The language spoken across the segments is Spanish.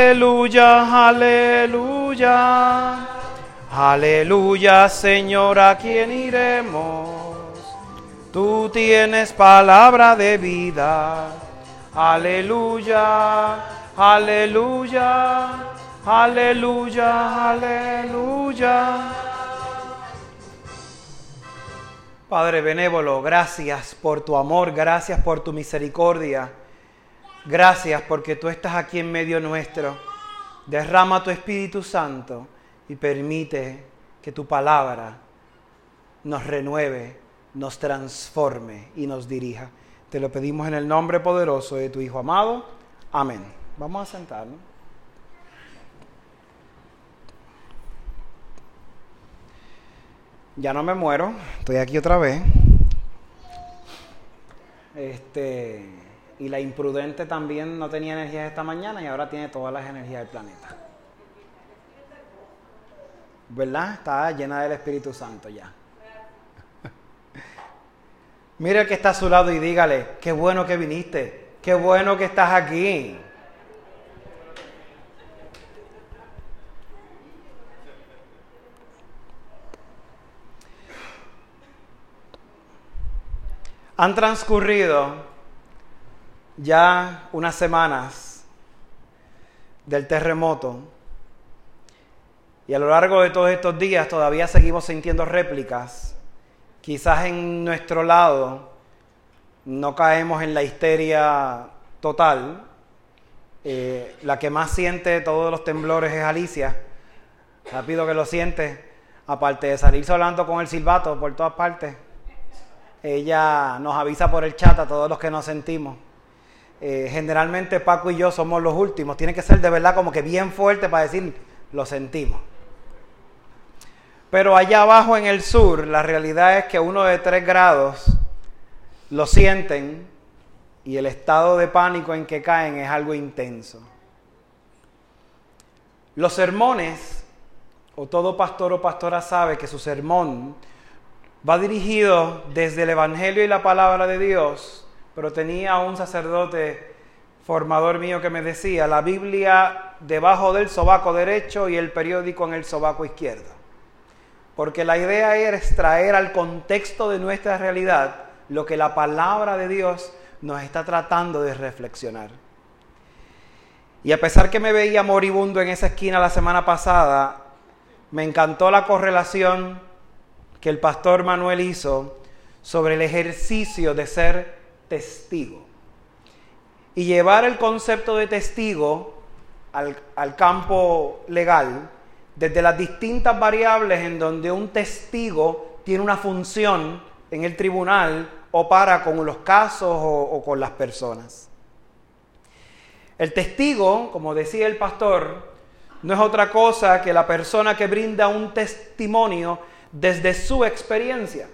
Aleluya, aleluya. Aleluya, Señor, ¿a quién iremos? Tú tienes palabra de vida. Aleluya, aleluya, aleluya, aleluya. Padre benévolo, gracias por tu amor, gracias por tu misericordia. Gracias porque tú estás aquí en medio nuestro. Derrama tu Espíritu Santo y permite que tu palabra nos renueve, nos transforme y nos dirija. Te lo pedimos en el nombre poderoso de tu Hijo amado. Amén. Vamos a sentarnos. Ya no me muero, estoy aquí otra vez. Este y la imprudente también no tenía energías esta mañana y ahora tiene todas las energías del planeta. ¿Verdad? Está llena del Espíritu Santo ya. Mire el que está a su lado y dígale, qué bueno que viniste, qué bueno que estás aquí. Han transcurrido ya unas semanas del terremoto y a lo largo de todos estos días todavía seguimos sintiendo réplicas. Quizás en nuestro lado no caemos en la histeria total. Eh, la que más siente todos los temblores es Alicia. Rápido que lo siente. Aparte de salirse hablando con el silbato por todas partes. Ella nos avisa por el chat a todos los que nos sentimos. Eh, generalmente Paco y yo somos los últimos. Tiene que ser de verdad como que bien fuerte para decir, lo sentimos. Pero allá abajo en el sur, la realidad es que uno de tres grados lo sienten y el estado de pánico en que caen es algo intenso. Los sermones, o todo pastor o pastora sabe que su sermón va dirigido desde el Evangelio y la palabra de Dios pero tenía un sacerdote formador mío que me decía, la Biblia debajo del sobaco derecho y el periódico en el sobaco izquierdo. Porque la idea era extraer al contexto de nuestra realidad lo que la palabra de Dios nos está tratando de reflexionar. Y a pesar que me veía moribundo en esa esquina la semana pasada, me encantó la correlación que el pastor Manuel hizo sobre el ejercicio de ser testigo. Y llevar el concepto de testigo al, campo legal desde las distintas variables en donde un testigo tiene una función en el tribunal o para con los casos o, o con las personas. El testigo, como decía el pastor, no es otra cosa que la persona que brinda un testimonio desde su experiencia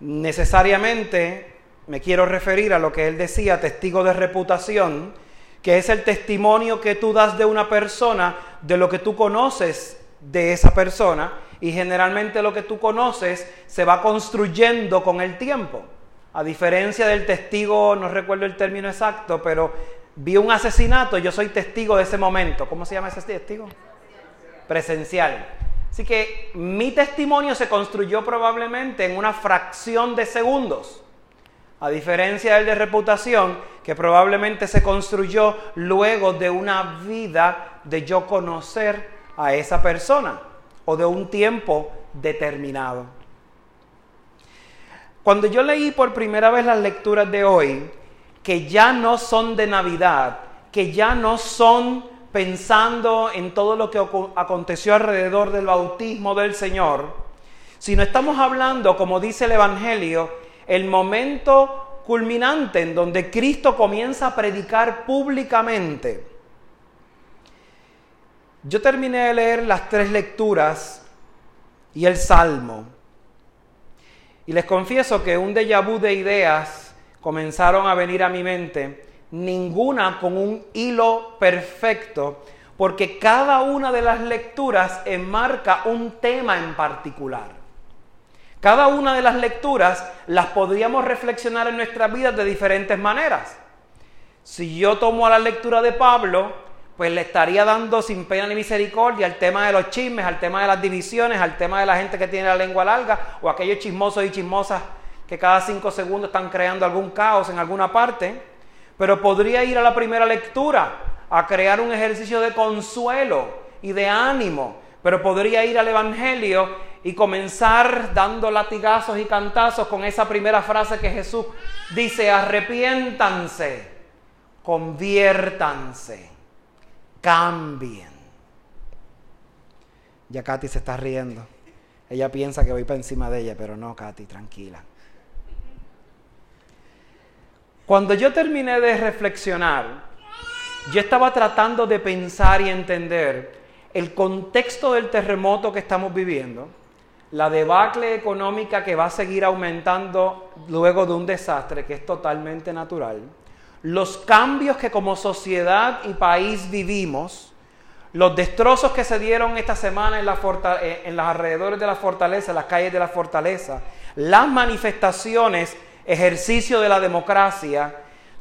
necesariamente me quiero referir a lo que él decía, testigo de reputación, que es el testimonio que tú das de una persona, de lo que tú conoces de esa persona, y generalmente lo que tú conoces se va construyendo con el tiempo. A diferencia del testigo, no recuerdo el término exacto, pero vi un asesinato, yo soy testigo de ese momento. ¿Cómo se llama ese testigo? Presencial. Así que mi testimonio se construyó probablemente en una fracción de segundos, a diferencia del de reputación, que probablemente se construyó luego de una vida de yo conocer a esa persona o de un tiempo determinado. Cuando yo leí por primera vez las lecturas de hoy, que ya no son de Navidad, que ya no son pensando en todo lo que aconteció alrededor del bautismo del Señor, sino estamos hablando, como dice el Evangelio, el momento culminante en donde Cristo comienza a predicar públicamente. Yo terminé de leer las tres lecturas y el Salmo. Y les confieso que un déjà vu de ideas comenzaron a venir a mi mente ninguna con un hilo perfecto, porque cada una de las lecturas enmarca un tema en particular. Cada una de las lecturas las podríamos reflexionar en nuestras vidas de diferentes maneras. Si yo tomo a la lectura de Pablo, pues le estaría dando sin pena ni misericordia al tema de los chismes, al tema de las divisiones, al tema de la gente que tiene la lengua larga o aquellos chismosos y chismosas que cada cinco segundos están creando algún caos en alguna parte. Pero podría ir a la primera lectura a crear un ejercicio de consuelo y de ánimo. Pero podría ir al Evangelio y comenzar dando latigazos y cantazos con esa primera frase que Jesús dice, arrepiéntanse, conviértanse, cambien. Ya Katy se está riendo. Ella piensa que voy para encima de ella, pero no, Katy, tranquila. Cuando yo terminé de reflexionar, yo estaba tratando de pensar y entender el contexto del terremoto que estamos viviendo la debacle económica que va a seguir aumentando luego de un desastre que es totalmente natural, los cambios que como sociedad y país vivimos, los destrozos que se dieron esta semana en, la eh, alrededores de la fortaleza, las calles de la fortaleza, las manifestaciones, ejercicio de la democracia,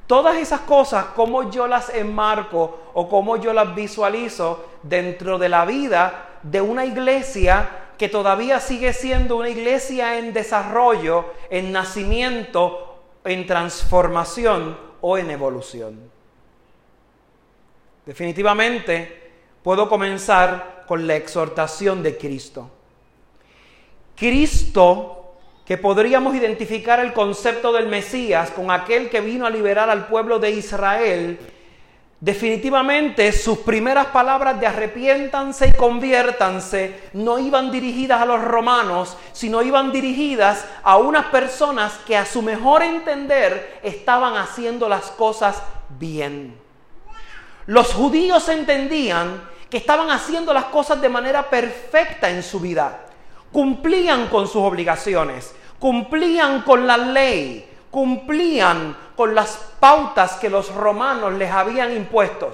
todas esas cosas, cómo yo las enmarco o cómo yo las visualizo dentro de la vida de una iglesia que todavía sigue siendo una iglesia en desarrollo, en nacimiento, en transformación o en evolución. Definitivamente puedo comenzar con la exhortación de Cristo. Cristo, que podríamos identificar el concepto del Mesías con aquel que vino a liberar al pueblo de Israel, Definitivamente sus primeras palabras de arrepiéntanse y conviértanse no iban dirigidas a los romanos, sino iban dirigidas a unas personas que a su mejor entender estaban haciendo las cosas bien. Los judíos entendían que estaban haciendo las cosas de manera perfecta en su vida, cumplían con sus obligaciones, cumplían con la ley, cumplían con las pautas que los romanos les habían impuesto.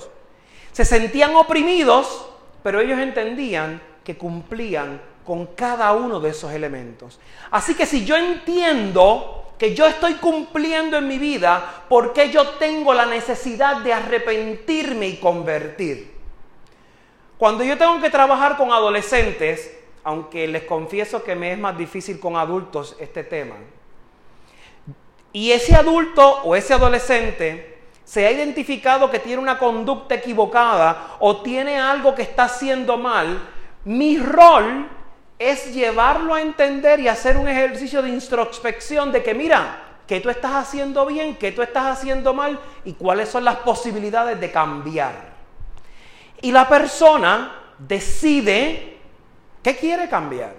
Se sentían oprimidos, pero ellos entendían que cumplían con cada uno de esos elementos. Así que si yo entiendo que yo estoy cumpliendo en mi vida, ¿por qué yo tengo la necesidad de arrepentirme y convertir? Cuando yo tengo que trabajar con adolescentes, aunque les confieso que me es más difícil con adultos este tema, y ese adulto o ese adolescente se ha identificado que tiene una conducta equivocada o tiene algo que está haciendo mal, mi rol es llevarlo a entender y hacer un ejercicio de introspección de que mira, que tú estás haciendo bien, que tú estás haciendo mal y cuáles son las posibilidades de cambiar. Y la persona decide qué quiere cambiar.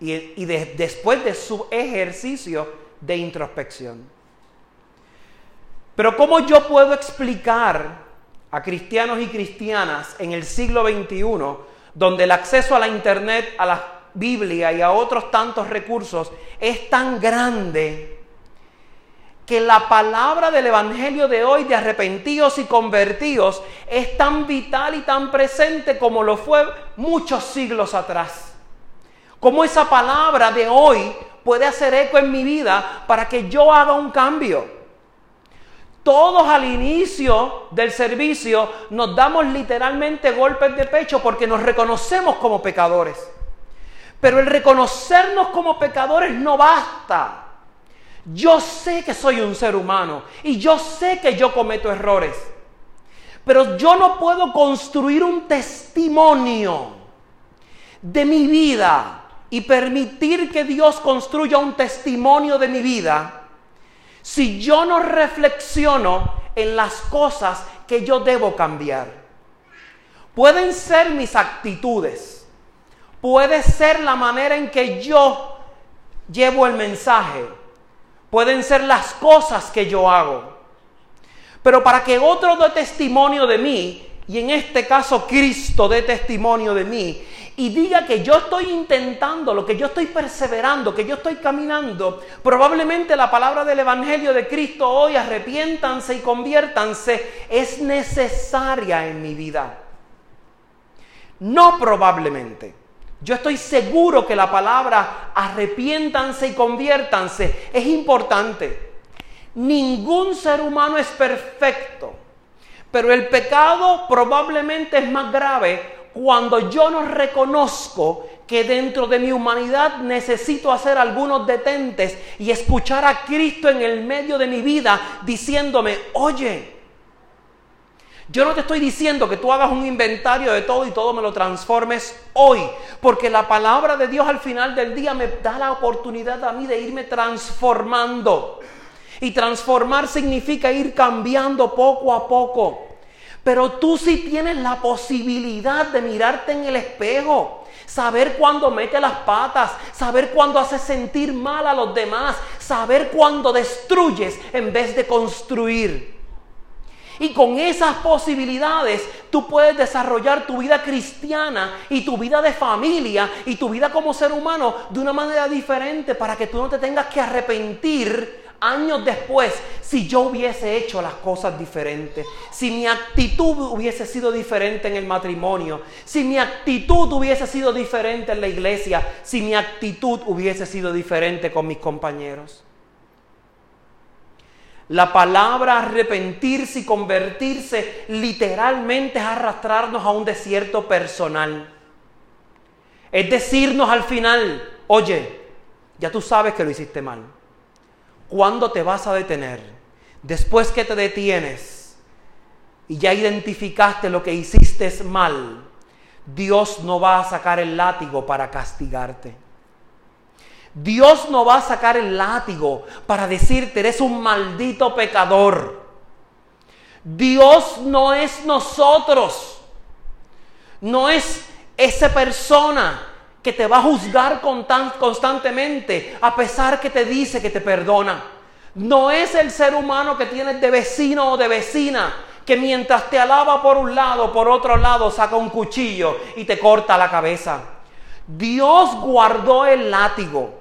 Y, después de su ejercicio de introspección. Pero ¿cómo yo puedo explicar a cristianos y cristianas en el siglo XXI, donde el acceso a la Internet, a la Biblia y a otros tantos recursos es tan grande, que la palabra del Evangelio de hoy de arrepentidos y convertidos es tan vital y tan presente como lo fue muchos siglos atrás. Como esa palabra de hoy puede hacer eco en mi vida para que yo haga un cambio. Todos al inicio del servicio nos damos literalmente golpes de pecho porque nos reconocemos como pecadores. Pero el reconocernos como pecadores no basta. Yo sé que soy un ser humano y yo sé que yo cometo errores. Pero yo no puedo construir un testimonio de mi vida y permitir que Dios construya un testimonio de mi vida si yo no reflexiono en las cosas que yo debo cambiar. Pueden ser mis actitudes, puede ser la manera en que yo llevo el mensaje, pueden ser las cosas que yo hago. Pero para que otro dé testimonio de mí, y en este caso Cristo dé testimonio de mí, y diga que yo estoy intentando, lo que yo estoy perseverando, que yo estoy caminando, probablemente la palabra del Evangelio de Cristo hoy, arrepiéntanse y conviértanse, es necesaria en mi vida. No probablemente. Yo estoy seguro que la palabra arrepiéntanse y conviértanse es importante. Ningún ser humano es perfecto. Pero el pecado probablemente es más grave cuando yo no reconozco que dentro de mi humanidad necesito hacer algunos detentes y escuchar a Cristo en el medio de mi vida diciéndome, oye, yo no te estoy diciendo que tú hagas un inventario de todo y todo me lo transformes hoy, porque la palabra de Dios al final del día me da la oportunidad a mí de irme transformando. Y transformar significa ir cambiando poco a poco. Pero tú sí tienes la posibilidad de mirarte en el espejo, saber cuándo mete las patas, saber cuándo hace sentir mal a los demás, saber cuándo destruyes en vez de construir. Y con esas posibilidades tú puedes desarrollar tu vida cristiana y tu vida de familia y tu vida como ser humano de una manera diferente para que tú no te tengas que arrepentir años después, si yo hubiese hecho las cosas diferentes, si mi actitud hubiese sido diferente en el matrimonio, si mi actitud hubiese sido diferente en la iglesia, si mi actitud hubiese sido diferente con mis compañeros. La palabra arrepentirse y convertirse literalmente es arrastrarnos a un desierto personal. Es decirnos al final, oye, ya tú sabes que lo hiciste mal ¿Cuándo te vas a detener? Después que te detienes y ya identificaste lo que hiciste mal, Dios no va a sacar el látigo para castigarte. Dios no va a sacar el látigo para decirte, eres un maldito pecador. Dios no es nosotros. No es esa persona que te va a juzgar constantemente a pesar que te dice que te perdona. No es el ser humano que tienes de vecino o de vecina que mientras te alaba por un lado, por otro lado saca un cuchillo y te corta la cabeza. Dios guardó el látigo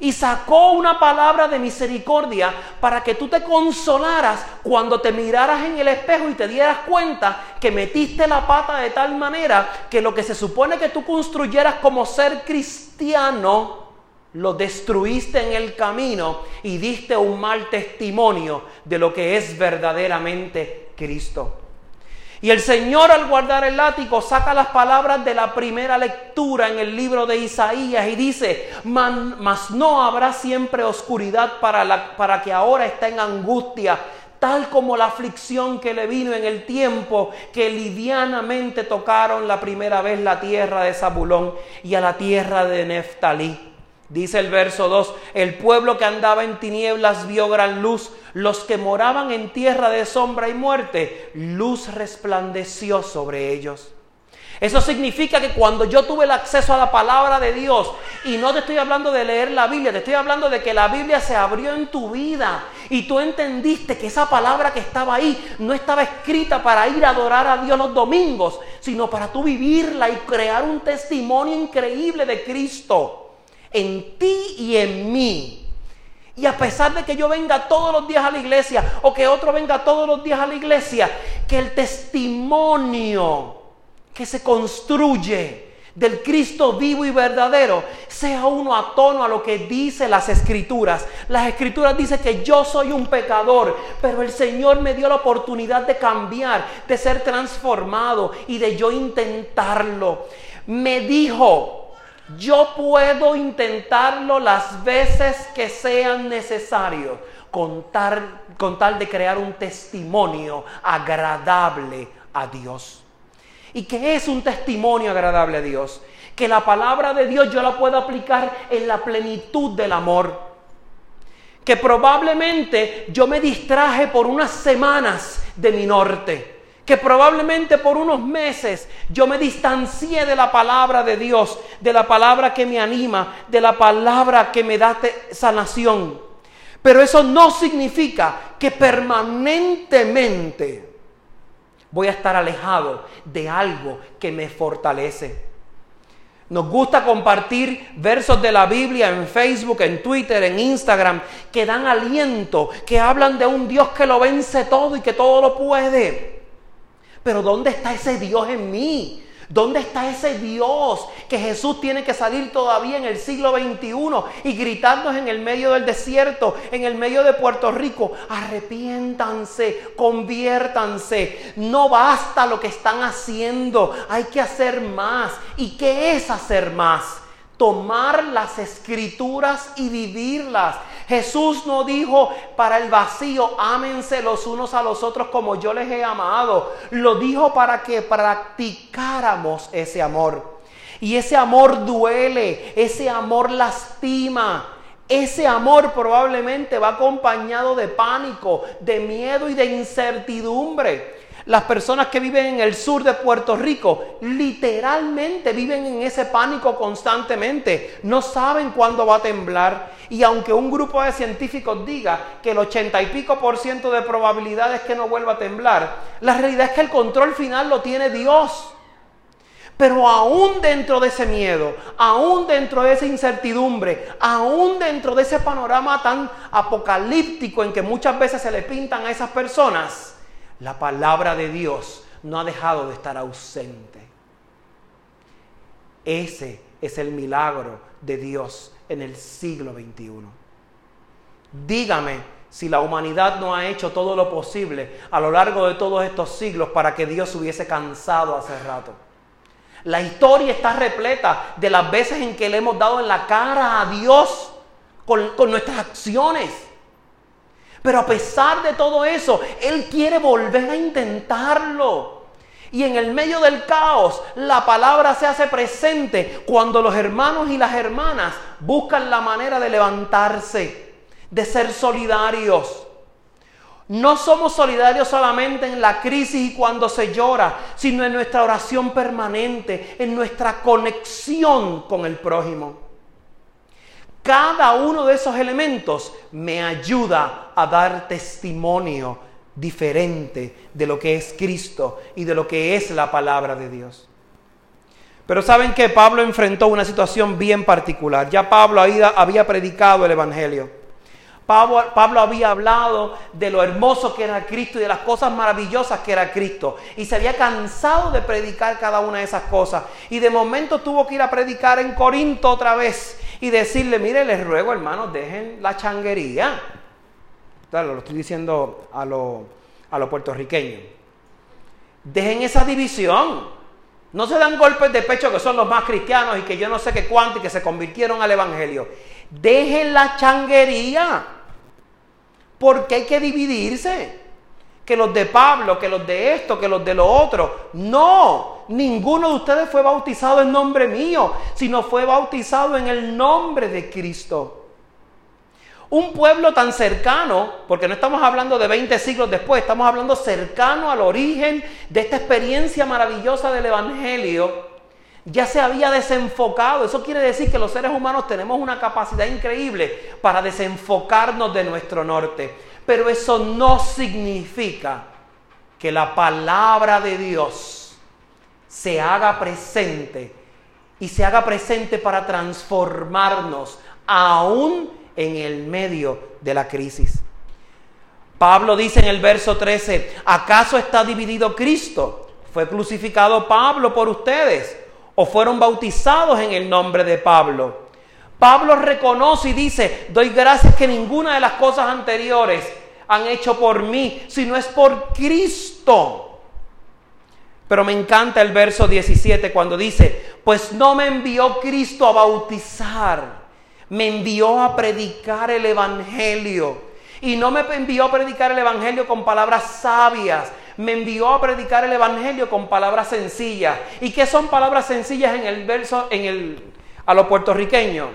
y sacó una palabra de misericordia para que tú te consolaras cuando te miraras en el espejo y te dieras cuenta que metiste la pata de tal manera que lo que se supone que tú construyeras como ser cristiano, lo destruiste en el camino y diste un mal testimonio de lo que es verdaderamente Cristo. Y el Señor al guardar el látigo saca las palabras de la primera lectura en el libro de Isaías y dice, mas no habrá siempre oscuridad para, la, para que ahora está en angustia, tal como la aflicción que le vino en el tiempo que livianamente tocaron la primera vez la tierra de Zabulón y a la tierra de Neftalí. Dice el verso 2, el pueblo que andaba en tinieblas vio gran luz, los que moraban en tierra de sombra y muerte, luz resplandeció sobre ellos. Eso significa que cuando yo tuve el acceso a la palabra de Dios, y no te estoy hablando de leer la Biblia, te estoy hablando de que la Biblia se abrió en tu vida y tú entendiste que esa palabra que estaba ahí no estaba escrita para ir a adorar a Dios los domingos, sino para tú vivirla y crear un testimonio increíble de Cristo en ti y en mí. Y a pesar de que yo venga todos los días a la iglesia o que otro venga todos los días a la iglesia, que el testimonio que se construye del Cristo vivo y verdadero sea uno a tono a lo que dice las escrituras. Las escrituras dicen que yo soy un pecador, pero el Señor me dio la oportunidad de cambiar, de ser transformado y de yo intentarlo. Me dijo, yo puedo intentarlo las veces que sean necesarios con tal, de crear un testimonio agradable a Dios. ¿Y qué es un testimonio agradable a Dios? Que la palabra de Dios yo la puedo aplicar en la plenitud del amor. Que probablemente yo me distraje por unas semanas de mi norte que probablemente por unos meses yo me distancié de la palabra de Dios, de la palabra que me anima, de la palabra que me da sanación. Pero eso no significa que permanentemente voy a estar alejado de algo que me fortalece. Nos gusta compartir versos de la Biblia en Facebook, en Twitter, en Instagram, que dan aliento, que hablan de un Dios que lo vence todo y que todo lo puede. Pero ¿dónde está ese Dios en mí? ¿Dónde está ese Dios que Jesús tiene que salir todavía en el siglo XXI y gritarnos en el medio del desierto, en el medio de Puerto Rico? Arrepiéntanse, conviértanse. No basta lo que están haciendo, hay que hacer más. ¿Y qué es hacer más? tomar las escrituras y vivirlas. Jesús no dijo para el vacío, ámense los unos a los otros como yo les he amado. Lo dijo para que practicáramos ese amor. Y ese amor duele, ese amor lastima. Ese amor probablemente va acompañado de pánico, de miedo y de incertidumbre. Las personas que viven en el sur de Puerto Rico literalmente viven en ese pánico constantemente. No saben cuándo va a temblar. Y aunque un grupo de científicos diga que el ochenta y pico por ciento de probabilidades que no vuelva a temblar, la realidad es que el control final lo tiene Dios. Pero aún dentro de ese miedo, aún dentro de esa incertidumbre, aún dentro de ese panorama tan apocalíptico en que muchas veces se le pintan a esas personas, la palabra de Dios no ha dejado de estar ausente. Ese es el milagro de Dios en el siglo XXI. Dígame si la humanidad no ha hecho todo lo posible a lo largo de todos estos siglos para que Dios hubiese cansado hace rato. La historia está repleta de las veces en que le hemos dado en la cara a Dios con, con nuestras acciones. Pero a pesar de todo eso, Él quiere volver a intentarlo. Y en el medio del caos, la palabra se hace presente cuando los hermanos y las hermanas buscan la manera de levantarse, de ser solidarios. No somos solidarios solamente en la crisis y cuando se llora, sino en nuestra oración permanente, en nuestra conexión con el prójimo. Cada uno de esos elementos me ayuda a dar testimonio diferente de lo que es Cristo y de lo que es la palabra de Dios. Pero saben que Pablo enfrentó una situación bien particular. Ya Pablo había, predicado el Evangelio. Pablo, Pablo, había hablado de lo hermoso que era Cristo y de las cosas maravillosas que era Cristo. Y se había cansado de predicar cada una de esas cosas. Y de momento tuvo que ir a predicar en Corinto otra vez y decirle, mire, les ruego hermanos, dejen la changuería. Claro, lo estoy diciendo a los a puertorriqueños. Dejen esa división. No se dan golpes de pecho que son los más cristianos y que yo no sé qué cuánto y que se convirtieron al Evangelio. Dejen la changuería. Porque hay que dividirse que los de Pablo, que los de esto, que los de lo otro. No, ninguno de ustedes fue bautizado en nombre mío, sino fue bautizado en el nombre de Cristo. Un pueblo tan cercano, porque no estamos hablando de 20 siglos después, estamos hablando cercano al origen de esta experiencia maravillosa del Evangelio, ya se había desenfocado. Eso quiere decir que los seres humanos tenemos una capacidad increíble para desenfocarnos de nuestro norte. Pero eso no significa que la palabra de Dios se haga presente y se haga presente para transformarnos aún en el medio de la crisis. Pablo dice en el verso 13, ¿acaso está dividido Cristo? ¿Fue crucificado Pablo por ustedes? ¿O fueron bautizados en el nombre de Pablo? Pablo reconoce y dice, doy gracias que ninguna de las cosas anteriores han hecho por mí, sino es por Cristo. Pero me encanta el verso 17 cuando dice, pues no me envió Cristo a bautizar, me envió a predicar el Evangelio. Y no me envió a predicar el Evangelio con palabras sabias, me envió a predicar el Evangelio con palabras sencillas. ¿Y qué son palabras sencillas en el verso, en el, a lo puertorriqueño?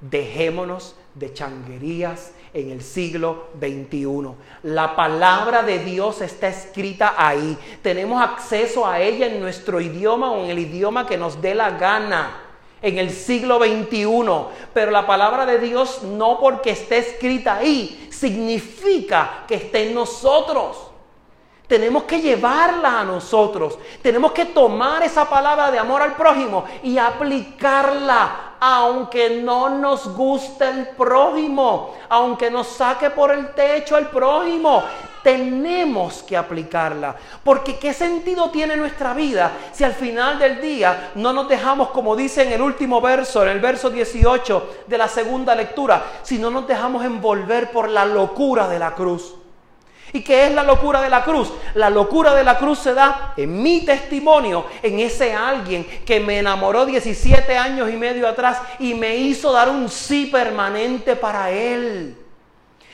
Dejémonos de changuerías en el siglo XXI. La palabra de Dios está escrita ahí. Tenemos acceso a ella en nuestro idioma o en el idioma que nos dé la gana en el siglo XXI. Pero la palabra de Dios no porque esté escrita ahí significa que esté en nosotros. Tenemos que llevarla a nosotros. Tenemos que tomar esa palabra de amor al prójimo y aplicarla, aunque no nos guste el prójimo, aunque nos saque por el techo el prójimo. Tenemos que aplicarla. Porque ¿qué sentido tiene nuestra vida si al final del día no nos dejamos, como dice en el último verso, en el verso 18 de la segunda lectura, si no nos dejamos envolver por la locura de la cruz? ¿Y qué es la locura de la cruz? La locura de la cruz se da en mi testimonio, en ese alguien que me enamoró 17 años y medio atrás y me hizo dar un sí permanente para él.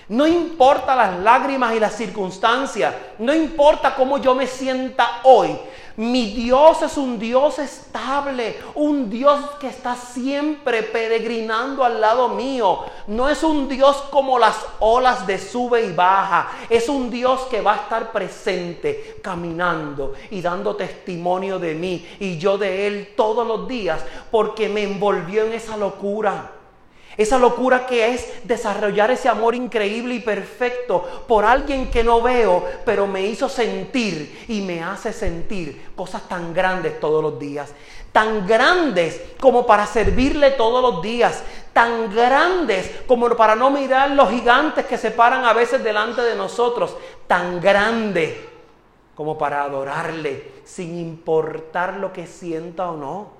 No importa las lágrimas y las circunstancias, no importa cómo yo me sienta hoy, mi Dios es un Dios estable, un Dios que está siempre peregrinando al lado mío. No es un Dios como las olas de sube y baja. Es un Dios que va a estar presente, caminando y dando testimonio de mí y yo de Él todos los días porque me envolvió en esa locura. Esa locura que es desarrollar ese amor increíble y perfecto por alguien que no veo, pero me hizo sentir y me hace sentir cosas tan grandes todos los días. Tan grandes como para servirle todos los días. Tan grandes como para no mirar los gigantes que se paran a veces delante de nosotros. Tan grandes como para adorarle sin importar lo que sienta o no.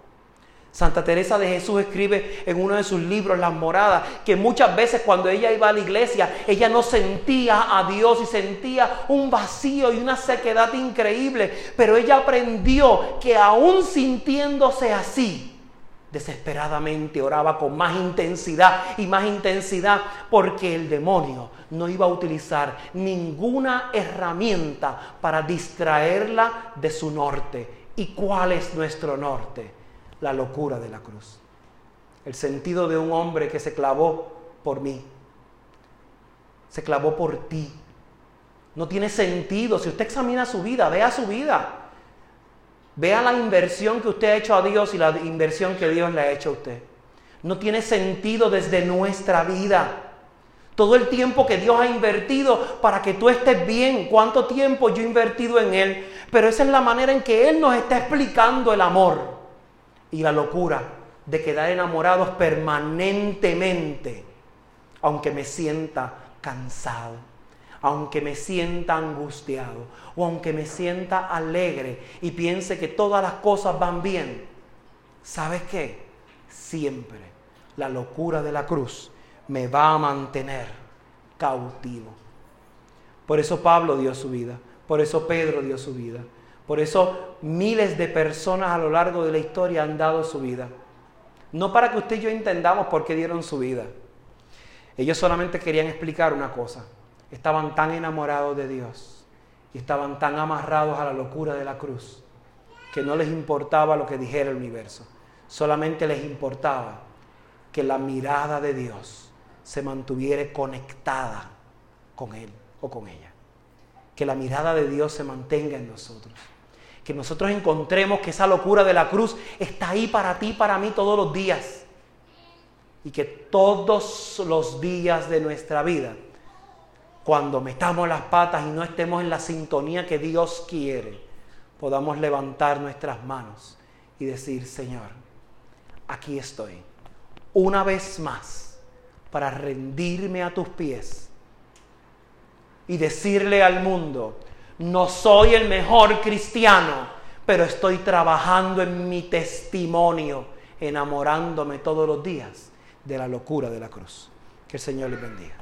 Santa Teresa de Jesús escribe en uno de sus libros, Las Moradas, que muchas veces cuando ella iba a la iglesia, ella no sentía a Dios y sentía un vacío y una sequedad increíble, pero ella aprendió que aún sintiéndose así, desesperadamente oraba con más intensidad y más intensidad porque el demonio no iba a utilizar ninguna herramienta para distraerla de su norte. ¿Y cuál es nuestro norte? La locura de la cruz. El sentido de un hombre que se clavó por mí. Se clavó por ti. No tiene sentido. Si usted examina su vida, vea su vida. Vea la inversión que usted ha hecho a Dios y la inversión que Dios le ha hecho a usted. No tiene sentido desde nuestra vida. Todo el tiempo que Dios ha invertido para que tú estés bien. ¿Cuánto tiempo yo he invertido en Él? Pero esa es la manera en que Él nos está explicando el amor y la locura de quedar enamorados permanentemente, aunque me sienta cansado, aunque me sienta angustiado o aunque me sienta alegre y piense que todas las cosas van bien. ¿Sabes qué? Siempre la locura de la cruz me va a mantener cautivo. Por eso Pablo dio su vida, por eso Pedro dio su vida. Por eso miles de personas a lo largo de la historia han dado su vida. No para que usted y yo entendamos por qué dieron su vida. Ellos solamente querían explicar una cosa. Estaban tan enamorados de Dios y estaban tan amarrados a la locura de la cruz que no les importaba lo que dijera el universo. Solamente les importaba que la mirada de Dios se mantuviera conectada con Él o con ella. Que la mirada de Dios se mantenga en nosotros que nosotros encontremos que esa locura de la cruz está ahí para ti, para mí todos los días. Y que todos los días de nuestra vida, cuando metamos las patas y no estemos en la sintonía que Dios quiere, podamos levantar nuestras manos y decir, Señor, aquí estoy, una vez más, para rendirme a tus pies y decirle al mundo, no soy el mejor cristiano, pero estoy trabajando en mi testimonio, enamorándome todos los días de la locura de la cruz. Que el Señor les bendiga.